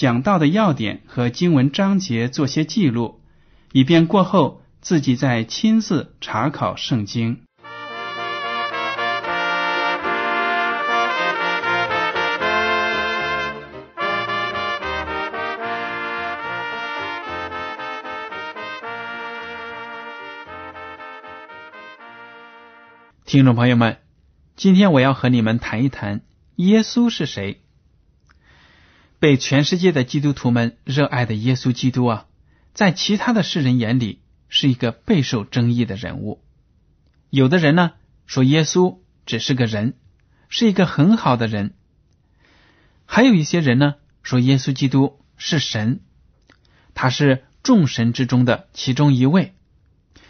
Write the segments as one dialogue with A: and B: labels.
A: 讲到的要点和经文章节做些记录，以便过后自己再亲自查考圣经。听众朋友们，今天我要和你们谈一谈耶稣是谁。被全世界的基督徒们热爱的耶稣基督啊，在其他的世人眼里是一个备受争议的人物。有的人呢说耶稣只是个人，是一个很好的人；还有一些人呢说耶稣基督是神，他是众神之中的其中一位。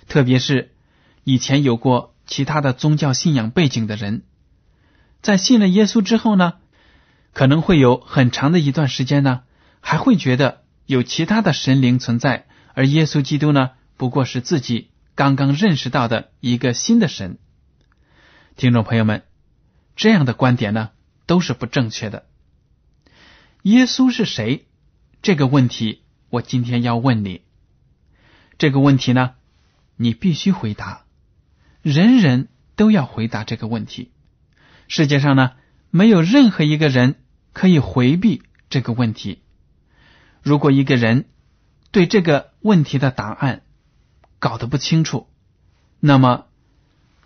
A: 特别是以前有过。其他的宗教信仰背景的人，在信了耶稣之后呢，可能会有很长的一段时间呢，还会觉得有其他的神灵存在，而耶稣基督呢，不过是自己刚刚认识到的一个新的神。听众朋友们，这样的观点呢，都是不正确的。耶稣是谁？这个问题，我今天要问你。这个问题呢，你必须回答。人人都要回答这个问题。世界上呢，没有任何一个人可以回避这个问题。如果一个人对这个问题的答案搞得不清楚，那么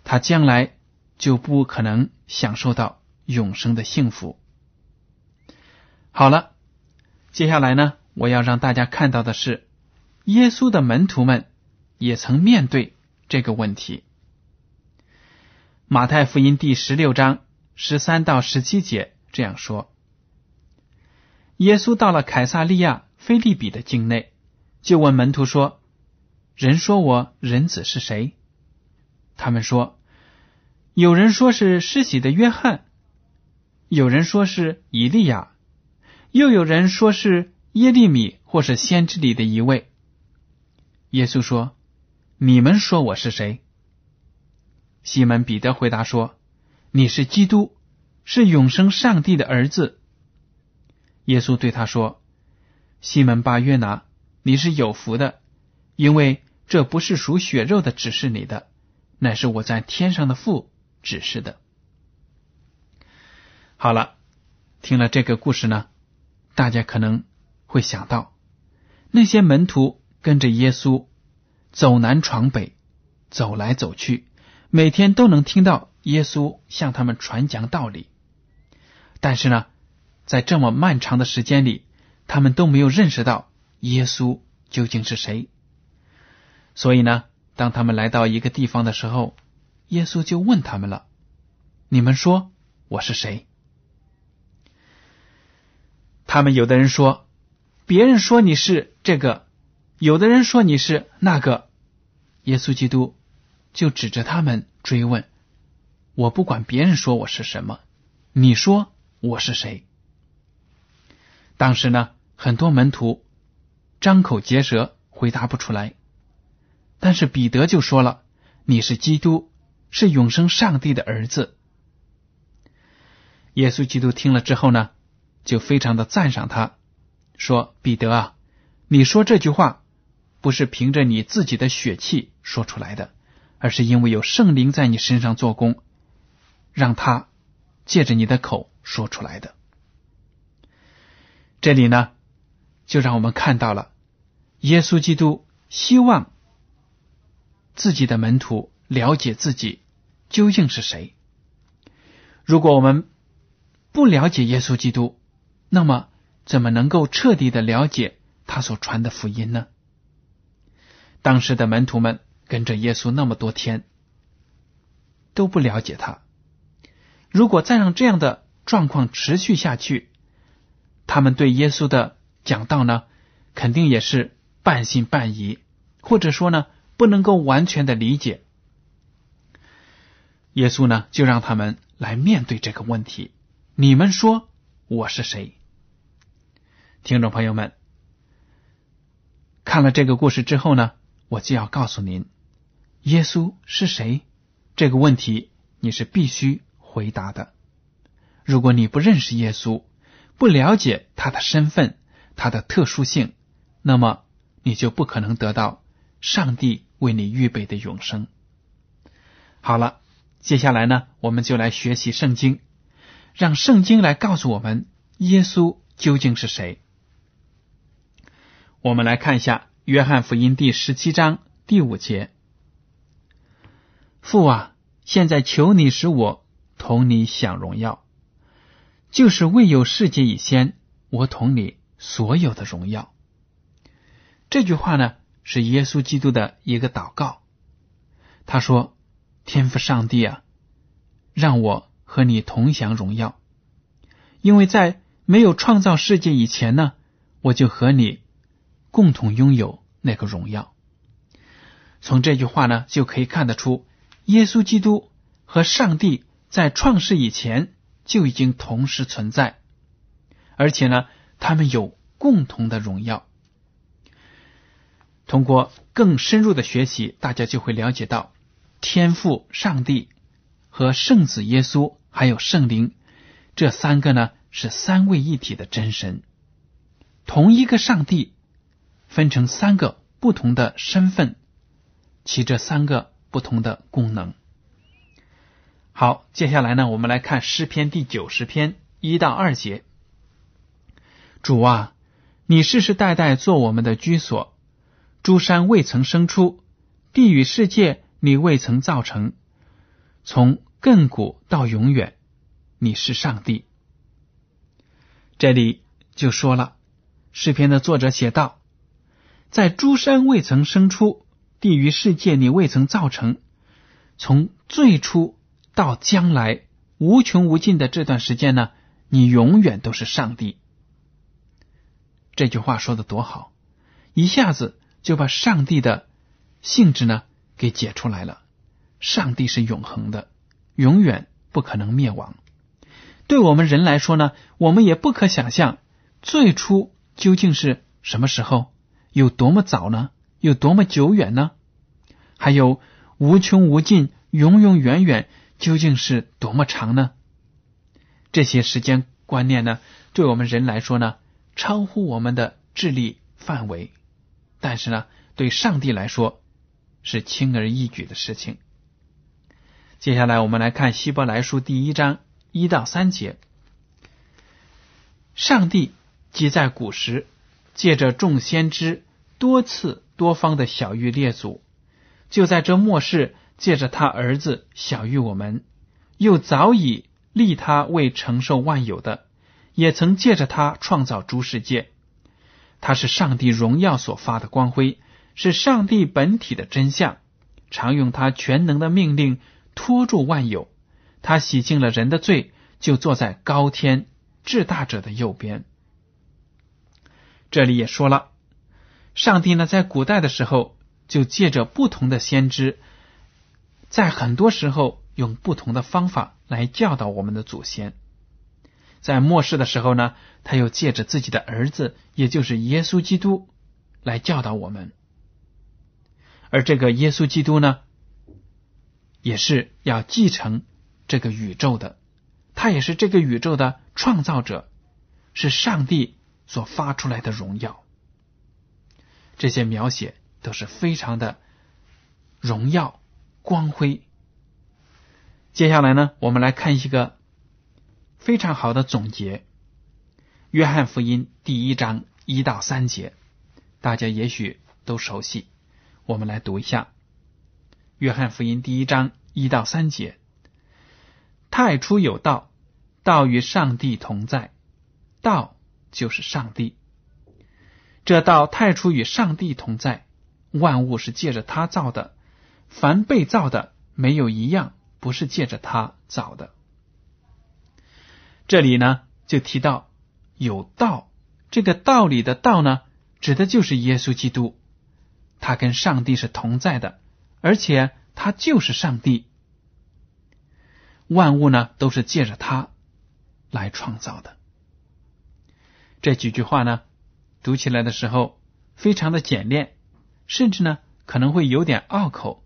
A: 他将来就不可能享受到永生的幸福。好了，接下来呢，我要让大家看到的是，耶稣的门徒们也曾面对这个问题。马太福音第十六章十三到十七节这样说：耶稣到了凯撒利亚菲利比的境内，就问门徒说：“人说我人子是谁？”他们说：“有人说是施洗的约翰，有人说是以利亚，又有人说是耶利米或是先知里的一位。”耶稣说：“你们说我是谁？”西门彼得回答说：“你是基督，是永生上帝的儿子。”耶稣对他说：“西门巴约拿，你是有福的，因为这不是属血肉的指示你的，乃是我在天上的父指示的。”好了，听了这个故事呢，大家可能会想到，那些门徒跟着耶稣走南闯北，走来走去。每天都能听到耶稣向他们传讲道理，但是呢，在这么漫长的时间里，他们都没有认识到耶稣究竟是谁。所以呢，当他们来到一个地方的时候，耶稣就问他们了：“你们说我是谁？”他们有的人说：“别人说你是这个，有的人说你是那个。”耶稣基督。就指着他们追问：“我不管别人说我是什么，你说我是谁？”当时呢，很多门徒张口结舌回答不出来，但是彼得就说了：“你是基督，是永生上帝的儿子。”耶稣基督听了之后呢，就非常的赞赏他，说：“彼得啊，你说这句话不是凭着你自己的血气说出来的。”而是因为有圣灵在你身上做工，让他借着你的口说出来的。这里呢，就让我们看到了耶稣基督希望自己的门徒了解自己究竟是谁。如果我们不了解耶稣基督，那么怎么能够彻底的了解他所传的福音呢？当时的门徒们跟着耶稣那么多天，都不了解他。如果再让这样的状况持续下去，他们对耶稣的讲道呢，肯定也是半信半疑，或者说呢，不能够完全的理解。耶稣呢，就让他们来面对这个问题：你们说我是谁？听众朋友们，看了这个故事之后呢？我就要告诉您，耶稣是谁？这个问题你是必须回答的。如果你不认识耶稣，不了解他的身份、他的特殊性，那么你就不可能得到上帝为你预备的永生。好了，接下来呢，我们就来学习圣经，让圣经来告诉我们耶稣究竟是谁。我们来看一下。约翰福音第十七章第五节：父啊，现在求你使我同你享荣耀，就是未有世界以先，我同你所有的荣耀。这句话呢，是耶稣基督的一个祷告。他说：“天父上帝啊，让我和你同享荣耀，因为在没有创造世界以前呢，我就和你。”共同拥有那个荣耀。从这句话呢，就可以看得出，耶稣基督和上帝在创世以前就已经同时存在，而且呢，他们有共同的荣耀。通过更深入的学习，大家就会了解到，天父上帝和圣子耶稣还有圣灵这三个呢，是三位一体的真神，同一个上帝。分成三个不同的身份，起着三个不同的功能。好，接下来呢，我们来看诗篇第九十篇一到二节。主啊，你世世代代做我们的居所，诸山未曾生出，地与世界你未曾造成，从亘古到永远，你是上帝。这里就说了，诗篇的作者写道。在诸山未曾生出，地与世界你未曾造成，从最初到将来无穷无尽的这段时间呢，你永远都是上帝。这句话说的多好，一下子就把上帝的性质呢给解出来了。上帝是永恒的，永远不可能灭亡。对我们人来说呢，我们也不可想象最初究竟是什么时候。有多么早呢？有多么久远呢？还有无穷无尽、永永远远，究竟是多么长呢？这些时间观念呢，对我们人来说呢，超乎我们的智力范围。但是呢，对上帝来说是轻而易举的事情。接下来，我们来看希伯来书第一章一到三节：上帝即在古时借着众先知。多次多方的小玉列祖，就在这末世，借着他儿子小玉我们，又早已立他为承受万有的，也曾借着他创造诸世界。他是上帝荣耀所发的光辉，是上帝本体的真相，常用他全能的命令托住万有。他洗净了人的罪，就坐在高天至大者的右边。这里也说了。上帝呢，在古代的时候，就借着不同的先知，在很多时候用不同的方法来教导我们的祖先。在末世的时候呢，他又借着自己的儿子，也就是耶稣基督，来教导我们。而这个耶稣基督呢，也是要继承这个宇宙的，他也是这个宇宙的创造者，是上帝所发出来的荣耀。这些描写都是非常的荣耀、光辉。接下来呢，我们来看一个非常好的总结：《约翰福音》第一章一到三节，大家也许都熟悉。我们来读一下《约翰福音》第一章一到三节：太初有道，道与上帝同在，道就是上帝。这道太初与上帝同在，万物是借着他造的，凡被造的，没有一样不是借着他造的。这里呢，就提到有道，这个道理的道呢，指的就是耶稣基督，他跟上帝是同在的，而且他就是上帝。万物呢，都是借着他来创造的。这几句话呢。读起来的时候非常的简练，甚至呢可能会有点拗口，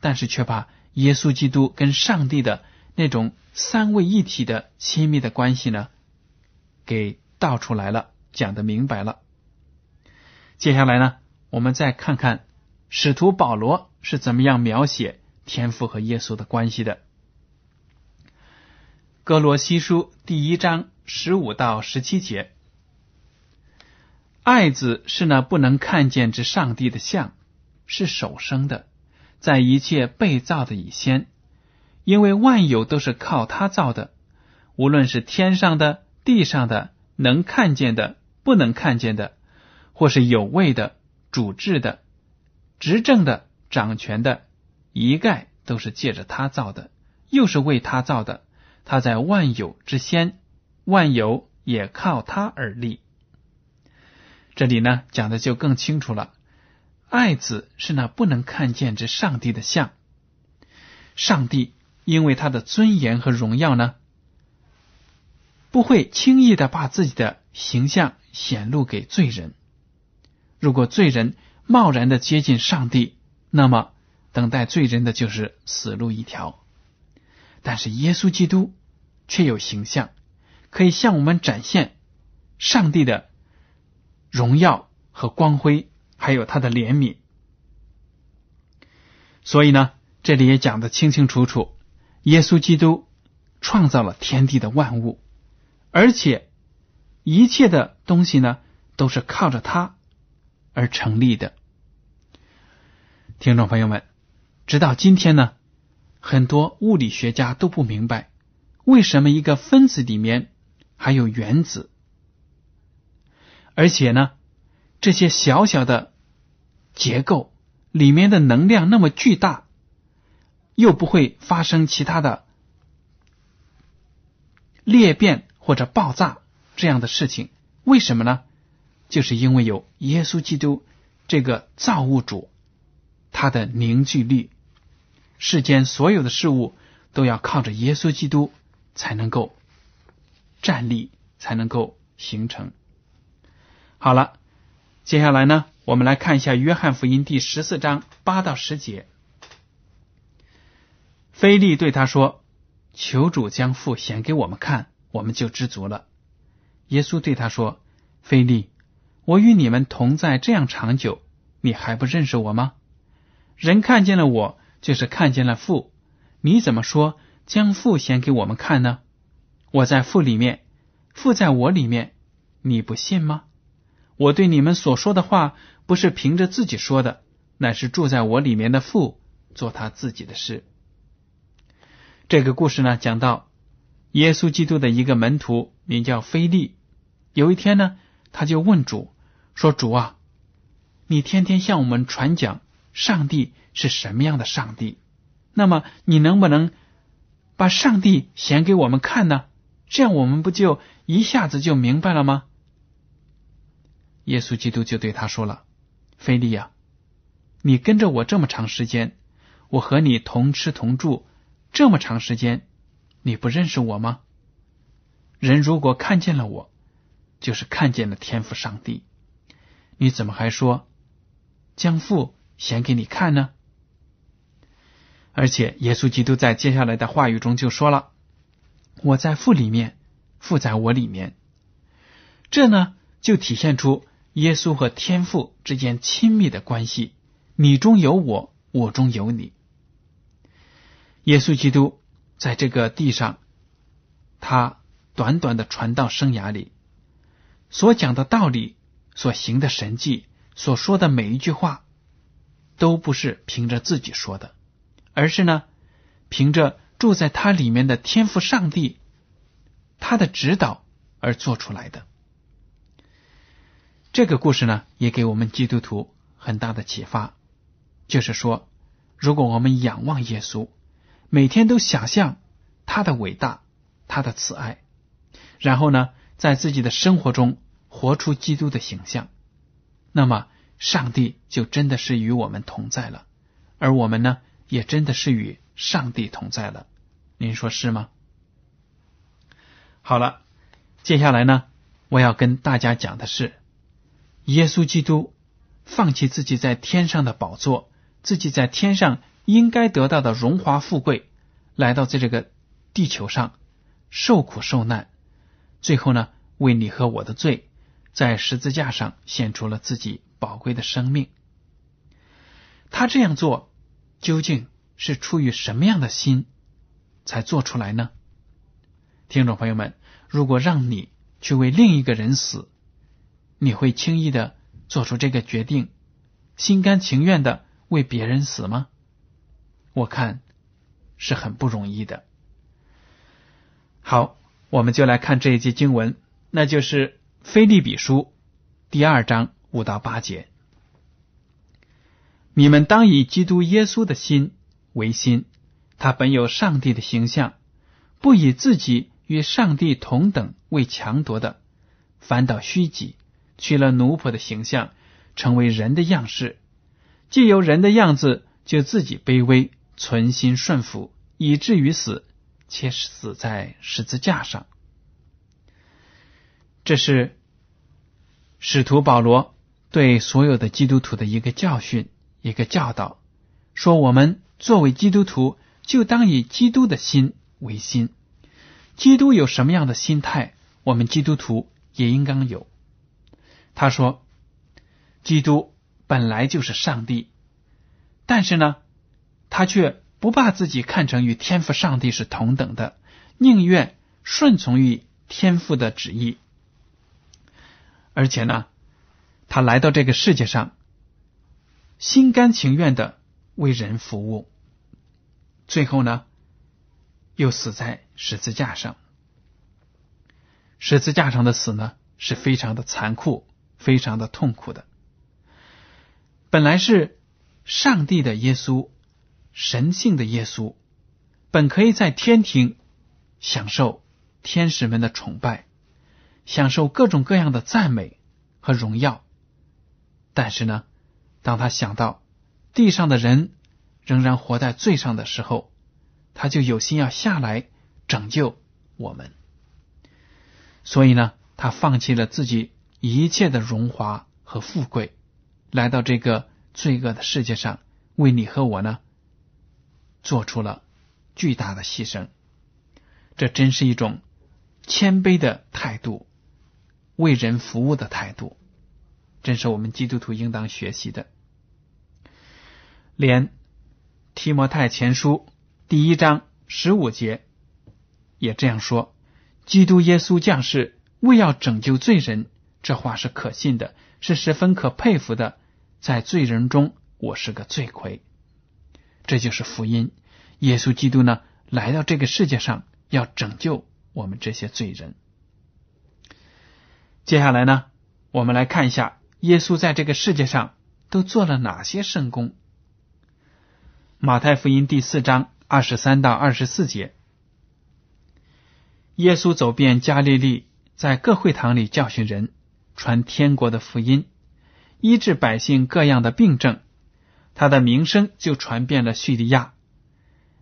A: 但是却把耶稣基督跟上帝的那种三位一体的亲密的关系呢给道出来了，讲的明白了。接下来呢，我们再看看使徒保罗是怎么样描写天父和耶稣的关系的。哥罗西书第一章十五到十七节。爱子是那不能看见之上帝的像，是首生的，在一切被造的以先，因为万有都是靠他造的，无论是天上的、地上的，能看见的、不能看见的，或是有位的、主治的、执政的、掌权的，一概都是借着他造的，又是为他造的。他在万有之先，万有也靠他而立。这里呢讲的就更清楚了，爱子是那不能看见之上帝的像，上帝因为他的尊严和荣耀呢，不会轻易的把自己的形象显露给罪人。如果罪人贸然的接近上帝，那么等待罪人的就是死路一条。但是耶稣基督却有形象，可以向我们展现上帝的。荣耀和光辉，还有他的怜悯。所以呢，这里也讲的清清楚楚：耶稣基督创造了天地的万物，而且一切的东西呢，都是靠着他而成立的。听众朋友们，直到今天呢，很多物理学家都不明白，为什么一个分子里面还有原子。而且呢，这些小小的结构里面的能量那么巨大，又不会发生其他的裂变或者爆炸这样的事情，为什么呢？就是因为有耶稣基督这个造物主，他的凝聚力，世间所有的事物都要靠着耶稣基督才能够站立，才能够形成。好了，接下来呢，我们来看一下《约翰福音》第十四章八到十节。菲利对他说：“求主将父显给我们看，我们就知足了。”耶稣对他说：“菲利，我与你们同在这样长久，你还不认识我吗？人看见了我，就是看见了父。你怎么说将父显给我们看呢？我在父里面，父在我里面，你不信吗？”我对你们所说的话，不是凭着自己说的，乃是住在我里面的父做他自己的事。这个故事呢，讲到耶稣基督的一个门徒名叫菲利。有一天呢，他就问主说：“主啊，你天天向我们传讲上帝是什么样的上帝，那么你能不能把上帝显给我们看呢？这样我们不就一下子就明白了吗？”耶稣基督就对他说了：“菲利亚，你跟着我这么长时间，我和你同吃同住这么长时间，你不认识我吗？人如果看见了我，就是看见了天赋上帝。你怎么还说将父显给你看呢？而且耶稣基督在接下来的话语中就说了：‘我在父里面，父在我里面。’这呢，就体现出。”耶稣和天父之间亲密的关系，你中有我，我中有你。耶稣基督在这个地上，他短短的传道生涯里所讲的道理，所行的神迹、所说的每一句话，都不是凭着自己说的，而是呢，凭着住在他里面的天赋上帝他的指导而做出来的。这个故事呢，也给我们基督徒很大的启发，就是说，如果我们仰望耶稣，每天都想象他的伟大、他的慈爱，然后呢，在自己的生活中活出基督的形象，那么上帝就真的是与我们同在了，而我们呢，也真的是与上帝同在了。您说是吗？好了，接下来呢，我要跟大家讲的是。耶稣基督放弃自己在天上的宝座，自己在天上应该得到的荣华富贵，来到在这个地球上受苦受难，最后呢，为你和我的罪，在十字架上献出了自己宝贵的生命。他这样做究竟是出于什么样的心才做出来呢？听众朋友们，如果让你去为另一个人死，你会轻易的做出这个决定，心甘情愿的为别人死吗？我看是很不容易的。好，我们就来看这一节经文，那就是《菲利比书》第二章五到八节。你们当以基督耶稣的心为心，他本有上帝的形象，不以自己与上帝同等为强夺的，反倒虚己。取了奴仆的形象，成为人的样式，既有人的样子，就自己卑微，存心顺服，以至于死，且死在十字架上。这是使徒保罗对所有的基督徒的一个教训，一个教导，说我们作为基督徒，就当以基督的心为心。基督有什么样的心态，我们基督徒也应当有。他说：“基督本来就是上帝，但是呢，他却不把自己看成与天赋上帝是同等的，宁愿顺从于天父的旨意。而且呢，他来到这个世界上，心甘情愿的为人服务，最后呢，又死在十字架上。十字架上的死呢，是非常的残酷。”非常的痛苦的，本来是上帝的耶稣，神性的耶稣，本可以在天庭享受天使们的崇拜，享受各种各样的赞美和荣耀。但是呢，当他想到地上的人仍然活在罪上的时候，他就有心要下来拯救我们。所以呢，他放弃了自己。一切的荣华和富贵，来到这个罪恶的世界上，为你和我呢，做出了巨大的牺牲。这真是一种谦卑的态度，为人服务的态度，真是我们基督徒应当学习的。连提摩太前书第一章十五节也这样说：“基督耶稣降世，为要拯救罪人。”这话是可信的，是十分可佩服的。在罪人中，我是个罪魁。这就是福音。耶稣基督呢，来到这个世界上，要拯救我们这些罪人。接下来呢，我们来看一下耶稣在这个世界上都做了哪些圣功。马太福音第四章二十三到二十四节，耶稣走遍加利利，在各会堂里教训人。传天国的福音，医治百姓各样的病症，他的名声就传遍了叙利亚。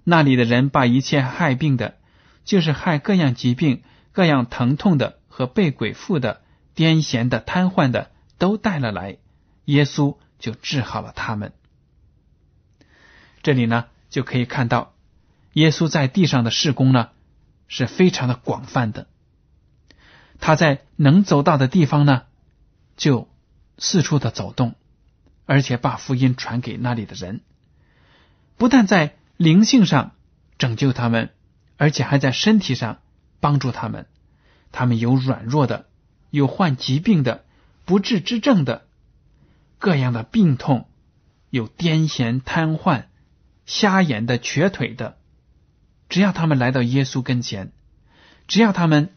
A: 那里的人把一切害病的，就是害各样疾病、各样疼痛的和被鬼附的、癫痫的、瘫痪的，都带了来，耶稣就治好了他们。这里呢，就可以看到耶稣在地上的事工呢，是非常的广泛的。他在能走到的地方呢，就四处的走动，而且把福音传给那里的人。不但在灵性上拯救他们，而且还在身体上帮助他们。他们有软弱的，有患疾病的，不治之症的、各样的病痛，有癫痫、瘫痪、瞎眼的、瘸腿的，只要他们来到耶稣跟前，只要他们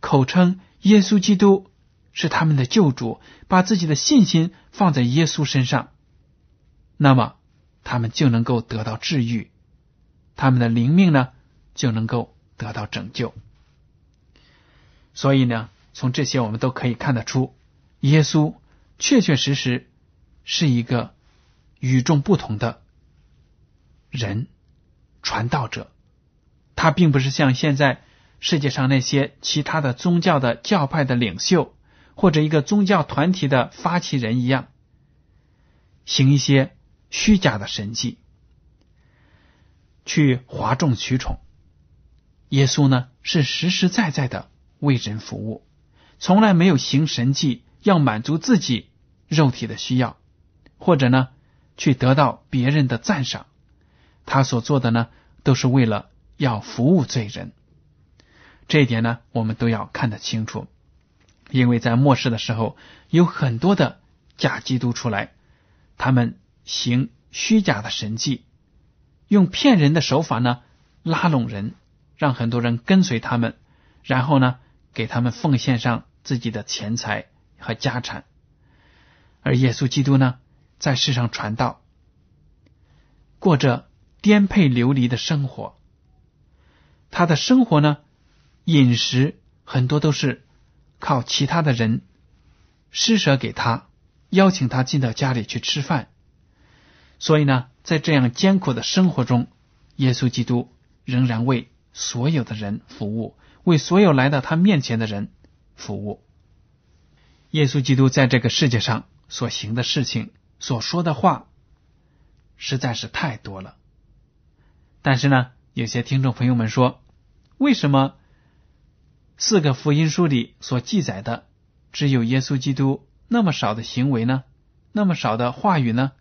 A: 口称耶稣基督是他们的救主，把自己的信心放在耶稣身上，那么他们就能够得到治愈，他们的灵命呢就能够得到拯救。所以呢，从这些我们都可以看得出，耶稣确确实实是一个与众不同的人，传道者。他并不是像现在世界上那些其他的宗教的教派的领袖，或者一个宗教团体的发起人一样，行一些虚假的神迹，去哗众取宠。耶稣呢，是实实在在的。为人服务，从来没有行神迹，要满足自己肉体的需要，或者呢，去得到别人的赞赏。他所做的呢，都是为了要服务罪人。这一点呢，我们都要看得清楚，因为在末世的时候，有很多的假基督出来，他们行虚假的神迹，用骗人的手法呢，拉拢人，让很多人跟随他们，然后呢。给他们奉献上自己的钱财和家产，而耶稣基督呢，在世上传道，过着颠沛流离的生活。他的生活呢，饮食很多都是靠其他的人施舍给他，邀请他进到家里去吃饭。所以呢，在这样艰苦的生活中，耶稣基督仍然为所有的人服务。为所有来到他面前的人服务。耶稣基督在这个世界上所行的事情、所说的话，实在是太多了。但是呢，有些听众朋友们说，为什么四个福音书里所记载的只有耶稣基督那么少的行为呢？那么少的话语呢？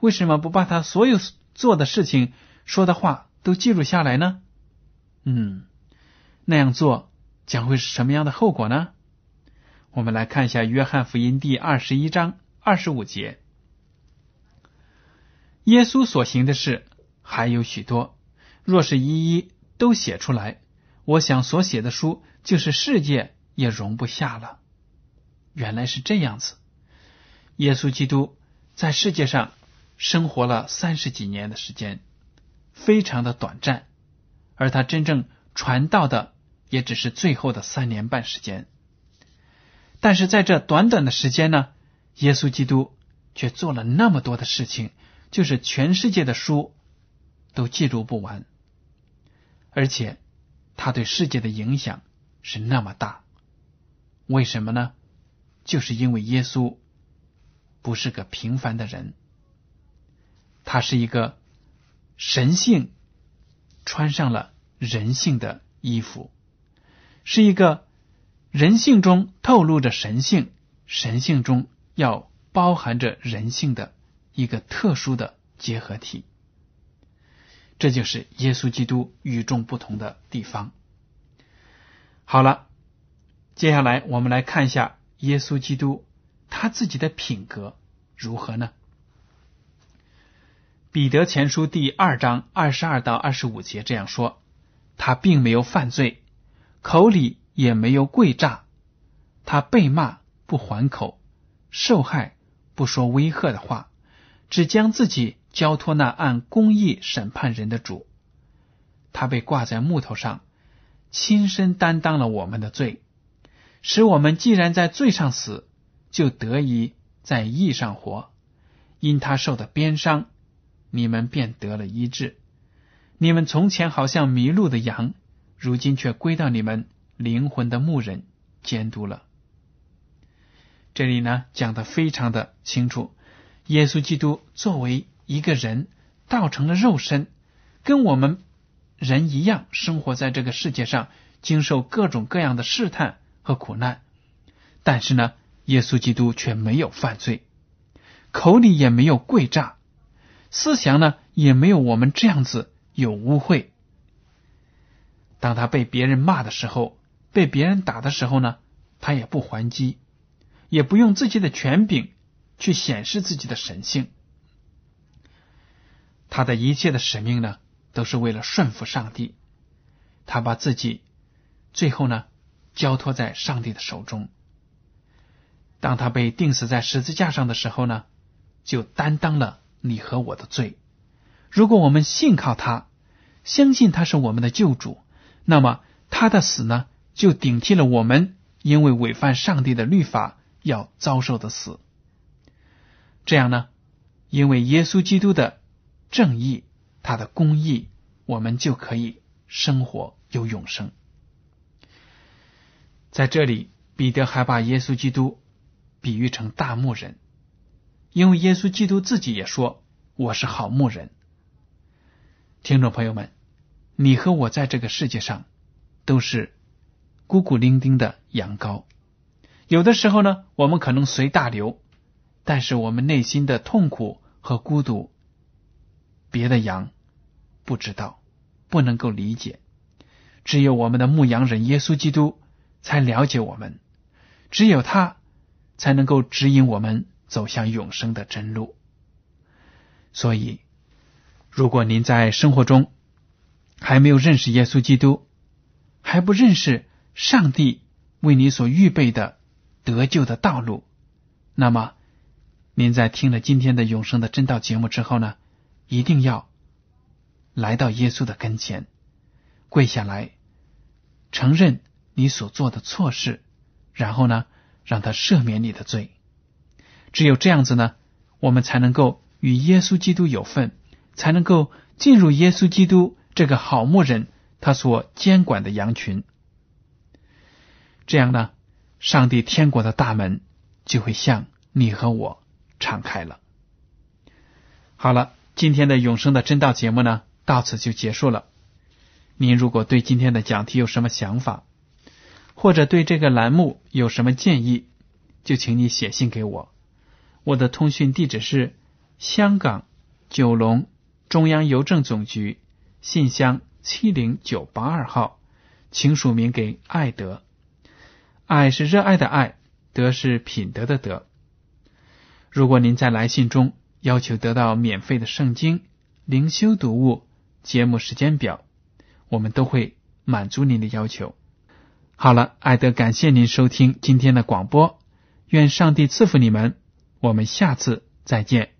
A: 为什么不把他所有做的事情、说的话都记录下来呢？嗯。那样做将会是什么样的后果呢？我们来看一下《约翰福音》第二十一章二十五节。耶稣所行的事还有许多，若是一一都写出来，我想所写的书就是世界也容不下了。原来是这样子。耶稣基督在世界上生活了三十几年的时间，非常的短暂，而他真正传道的。也只是最后的三年半时间，但是在这短短的时间呢，耶稣基督却做了那么多的事情，就是全世界的书都记录不完，而且他对世界的影响是那么大。为什么呢？就是因为耶稣不是个平凡的人，他是一个神性穿上了人性的衣服。是一个人性中透露着神性，神性中要包含着人性的一个特殊的结合体。这就是耶稣基督与众不同的地方。好了，接下来我们来看一下耶稣基督他自己的品格如何呢？彼得前书第二章二十二到二十五节这样说：他并没有犯罪。口里也没有跪诈，他被骂不还口，受害不说威吓的话，只将自己交托那按公义审判人的主。他被挂在木头上，亲身担当了我们的罪，使我们既然在罪上死，就得以在义上活。因他受的鞭伤，你们便得了医治。你们从前好像迷路的羊。如今却归到你们灵魂的牧人监督了。这里呢讲的非常的清楚，耶稣基督作为一个人，道成了肉身，跟我们人一样生活在这个世界上，经受各种各样的试探和苦难。但是呢，耶稣基督却没有犯罪，口里也没有跪诈，思想呢也没有我们这样子有污秽。当他被别人骂的时候，被别人打的时候呢，他也不还击，也不用自己的权柄去显示自己的神性。他的一切的使命呢，都是为了顺服上帝。他把自己最后呢，交托在上帝的手中。当他被钉死在十字架上的时候呢，就担当了你和我的罪。如果我们信靠他，相信他是我们的救主，那么他的死呢，就顶替了我们因为违反上帝的律法要遭受的死。这样呢，因为耶稣基督的正义，他的公义，我们就可以生活有永生。在这里，彼得还把耶稣基督比喻成大牧人，因为耶稣基督自己也说：“我是好牧人。”听众朋友们，你和我在这个世界上都是孤孤伶仃的羊羔，有的时候呢，我们可能随大流，但是我们内心的痛苦和孤独，别的羊不知道，不能够理解，只有我们的牧羊人耶稣基督才了解我们，只有他才能够指引我们走向永生的真路，所以。如果您在生活中还没有认识耶稣基督，还不认识上帝为你所预备的得救的道路，那么您在听了今天的永生的真道节目之后呢，一定要来到耶稣的跟前，跪下来承认你所做的错事，然后呢，让他赦免你的罪。只有这样子呢，我们才能够与耶稣基督有份。才能够进入耶稣基督这个好牧人他所监管的羊群，这样呢，上帝天国的大门就会向你和我敞开了。好了，今天的永生的真道节目呢，到此就结束了。您如果对今天的讲题有什么想法，或者对这个栏目有什么建议，就请你写信给我。我的通讯地址是香港九龙。中央邮政总局信箱七零九八二号，请署名给爱德。爱是热爱的爱，德是品德的德。如果您在来信中要求得到免费的圣经灵修读物、节目时间表，我们都会满足您的要求。好了，艾德，感谢您收听今天的广播，愿上帝赐福你们。我们下次再见。